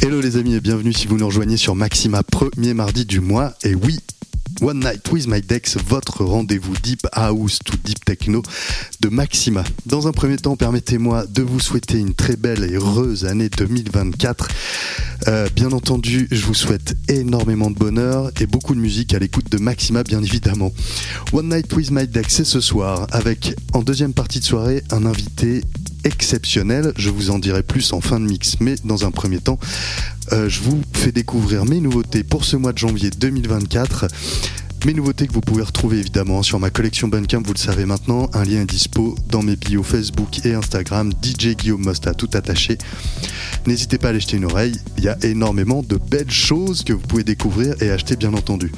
Hello les amis et bienvenue si vous nous rejoignez sur Maxima, premier mardi du mois. Et oui, One Night with My Dex, votre rendez-vous Deep House to Deep Techno de Maxima. Dans un premier temps, permettez-moi de vous souhaiter une très belle et heureuse année 2024. Euh, bien entendu, je vous souhaite énormément de bonheur et beaucoup de musique à l'écoute de Maxima, bien évidemment. One Night with My Dex, c'est ce soir, avec en deuxième partie de soirée un invité exceptionnel. Je vous en dirai plus en fin de mix, mais dans un premier temps, euh, je vous fais découvrir mes nouveautés pour ce mois de janvier 2024. Mes nouveautés que vous pouvez retrouver évidemment sur ma collection Bandcamp, vous le savez maintenant, un lien est dispo dans mes bios Facebook et Instagram, DJ Guillaume Mosta, tout attaché. N'hésitez pas à aller jeter une oreille, il y a énormément de belles choses que vous pouvez découvrir et acheter bien entendu.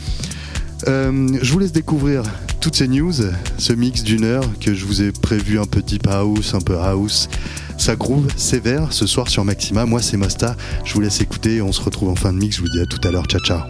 Euh, je vous laisse découvrir toutes ces news, ce mix d'une heure que je vous ai prévu un petit house, un peu house. Ça groove sévère ce soir sur Maxima. Moi, c'est Mosta. Je vous laisse écouter. On se retrouve en fin de mix. Je vous dis à tout à l'heure. Ciao, ciao.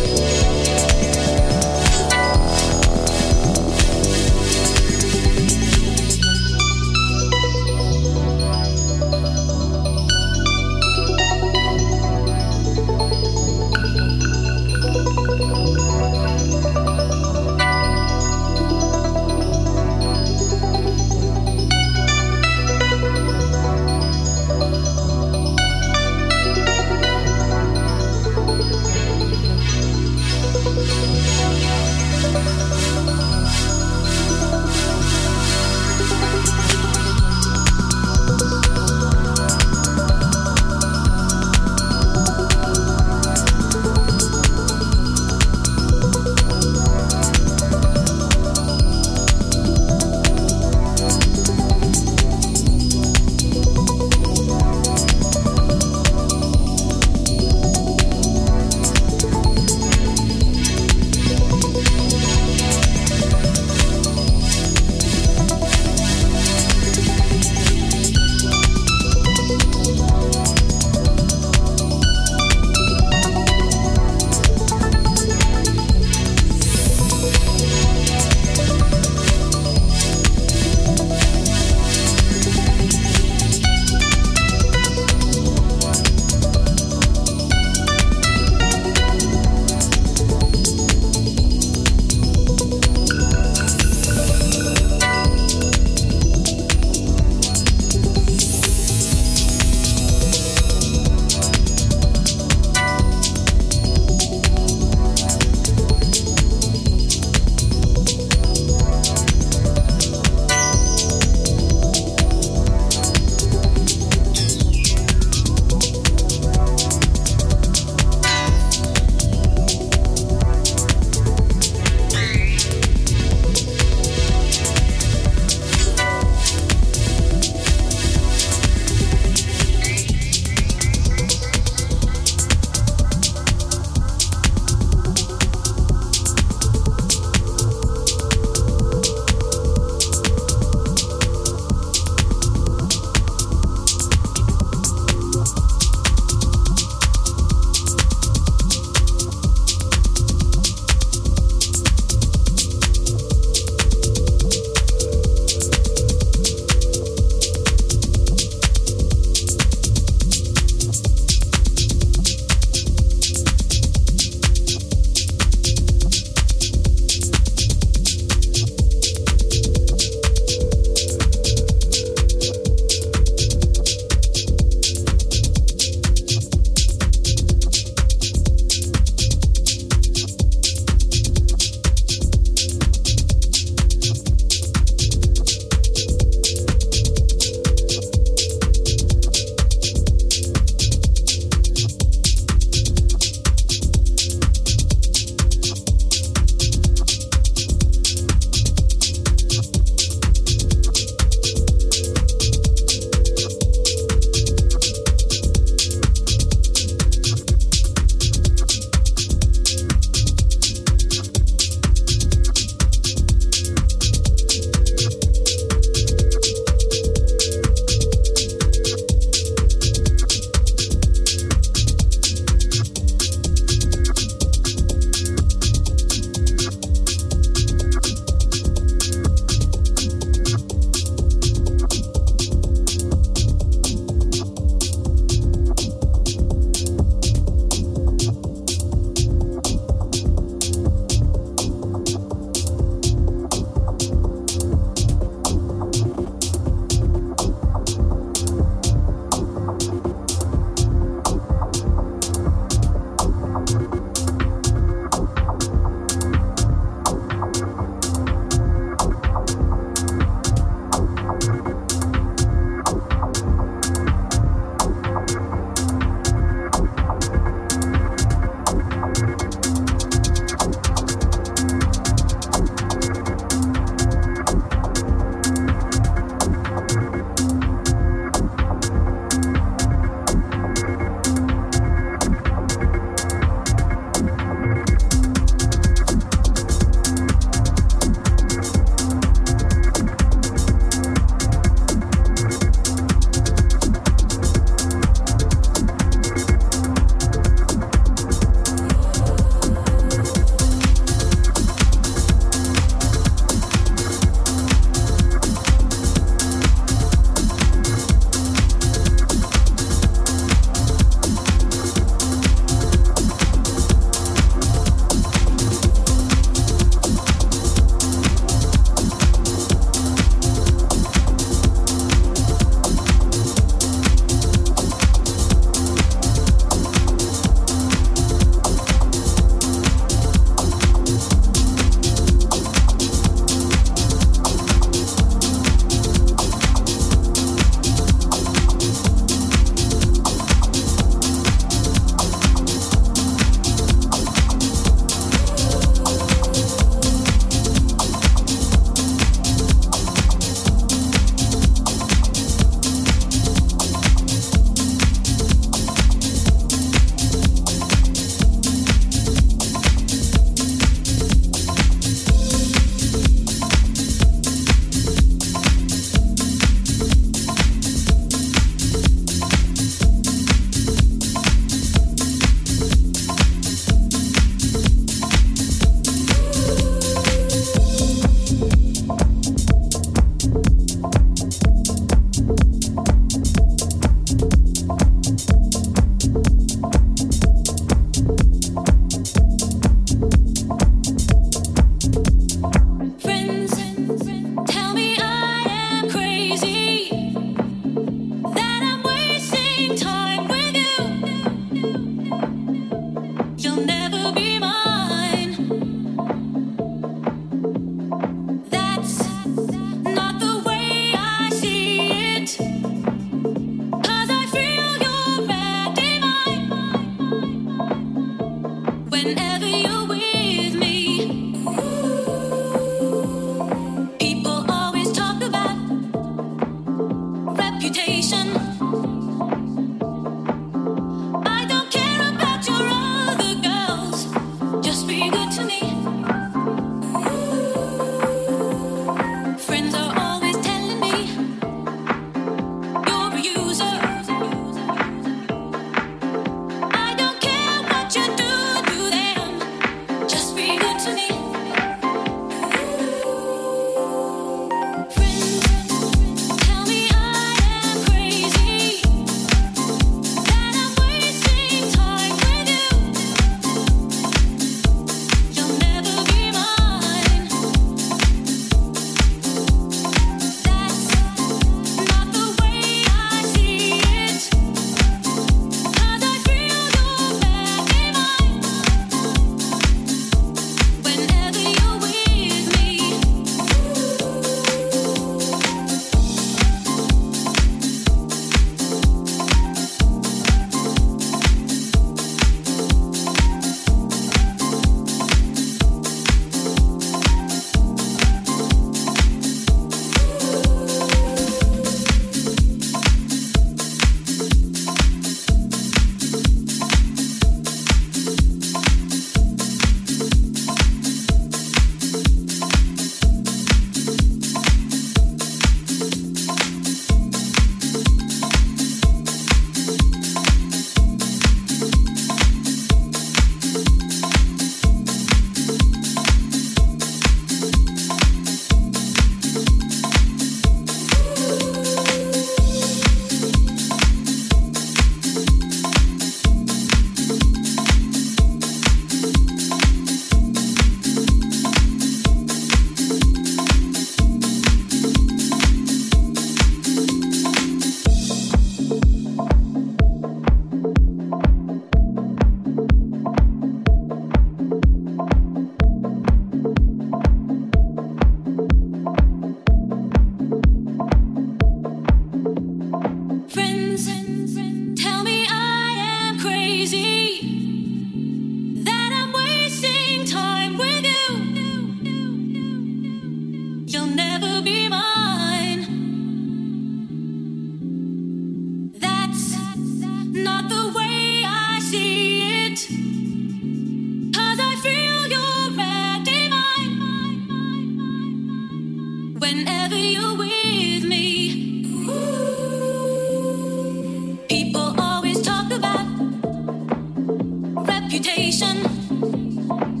vacation.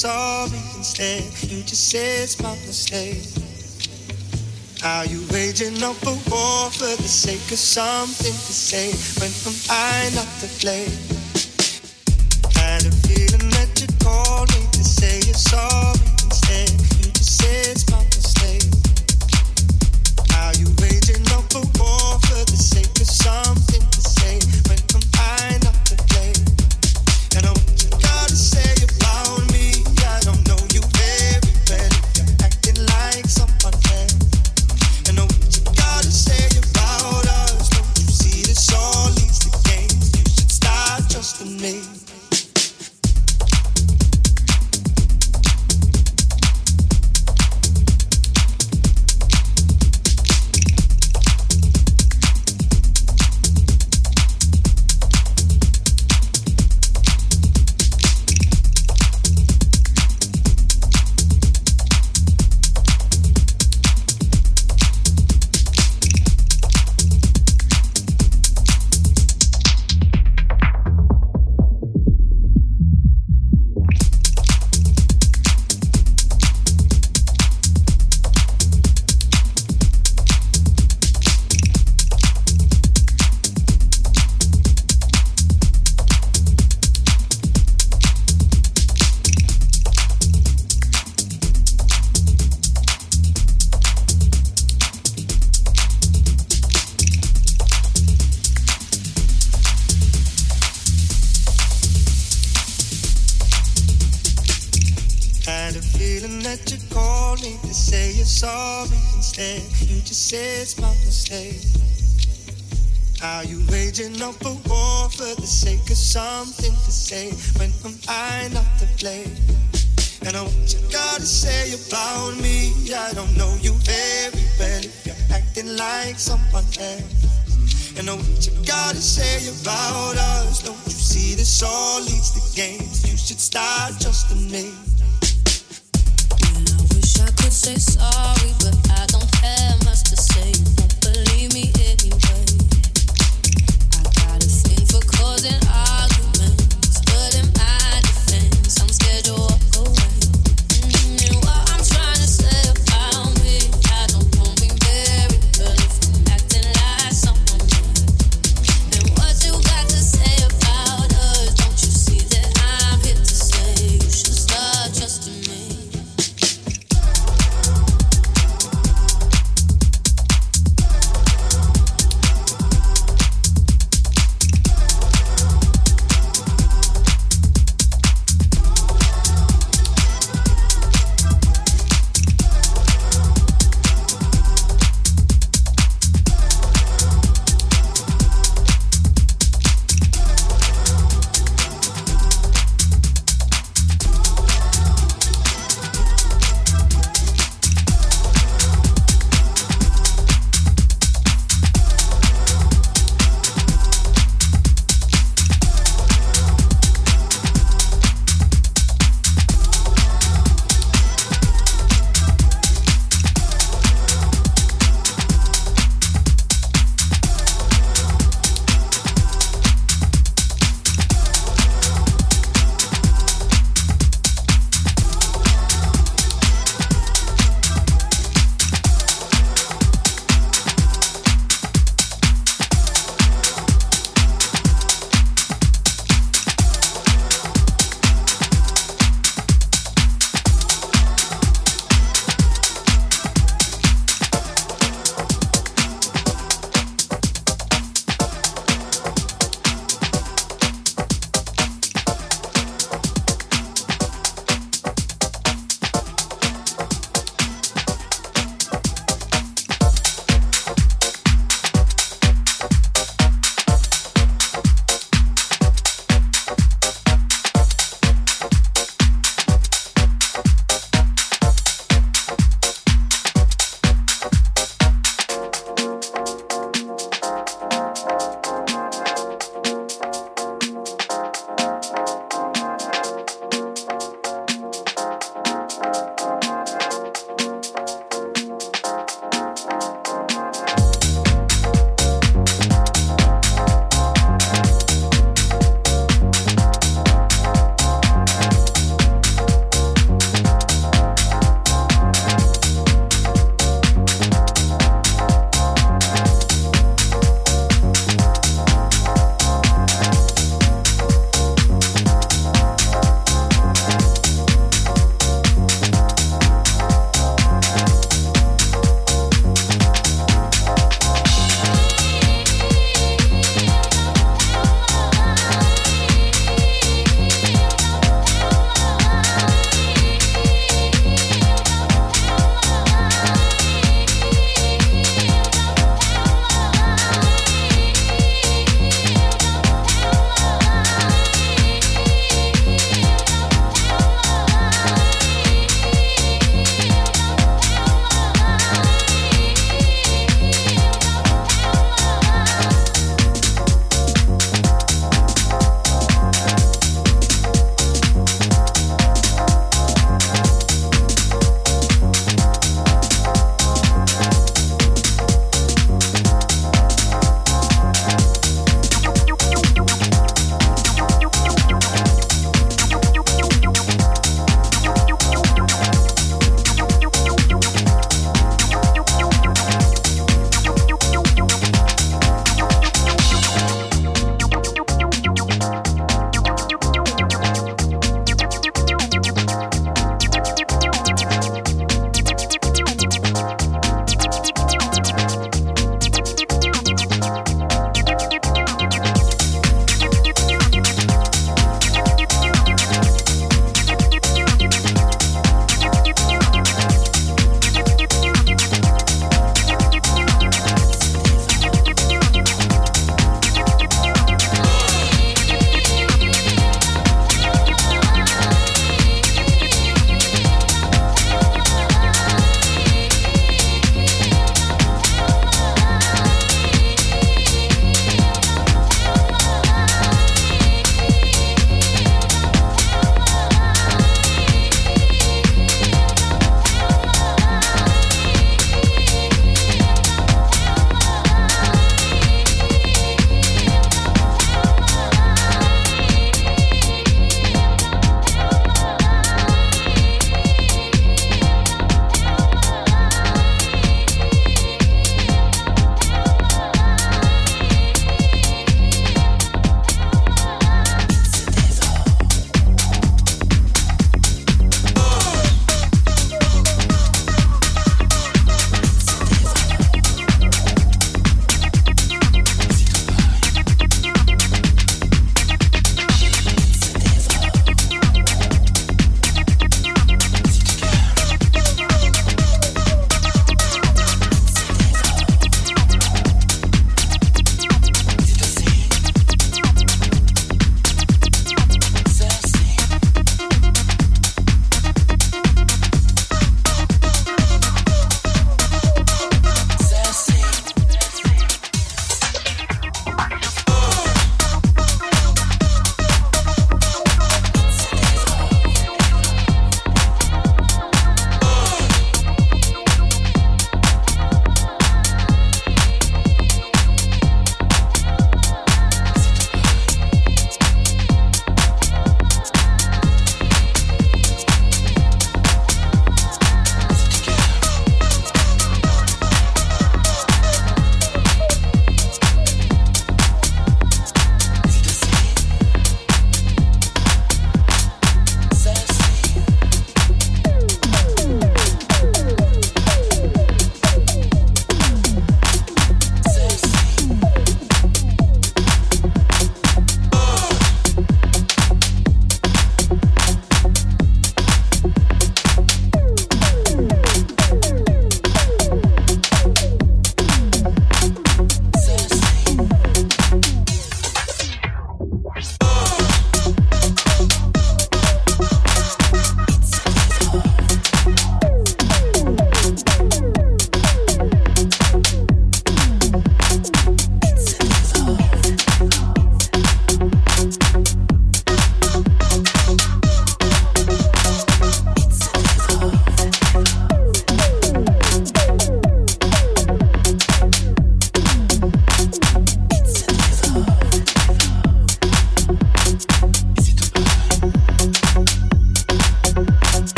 Sorry instead. You just say it's my mistake. Are you waging up a war for the sake of something to say when am I not to blame? Waging up a war for the sake of something to say when I'm I not to blame? And I what you gotta say about me. I don't know you very well if you're acting like someone else. And I what you gotta say about us. Don't you see this all leads to games? You should start trusting me. I wish I could say sorry, but I don't have much to say. Believe me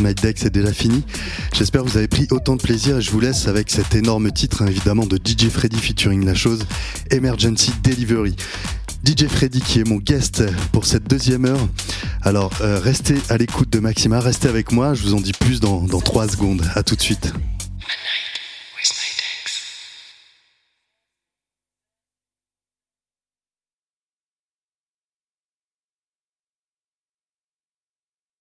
My Dex est déjà finie. J'espère que vous avez pris autant de plaisir et je vous laisse avec cet énorme titre, hein, évidemment, de DJ Freddy featuring la chose Emergency Delivery. DJ Freddy qui est mon guest pour cette deuxième heure. Alors, euh, restez à l'écoute de Maxima, restez avec moi, je vous en dis plus dans, dans 3 secondes. À tout de suite.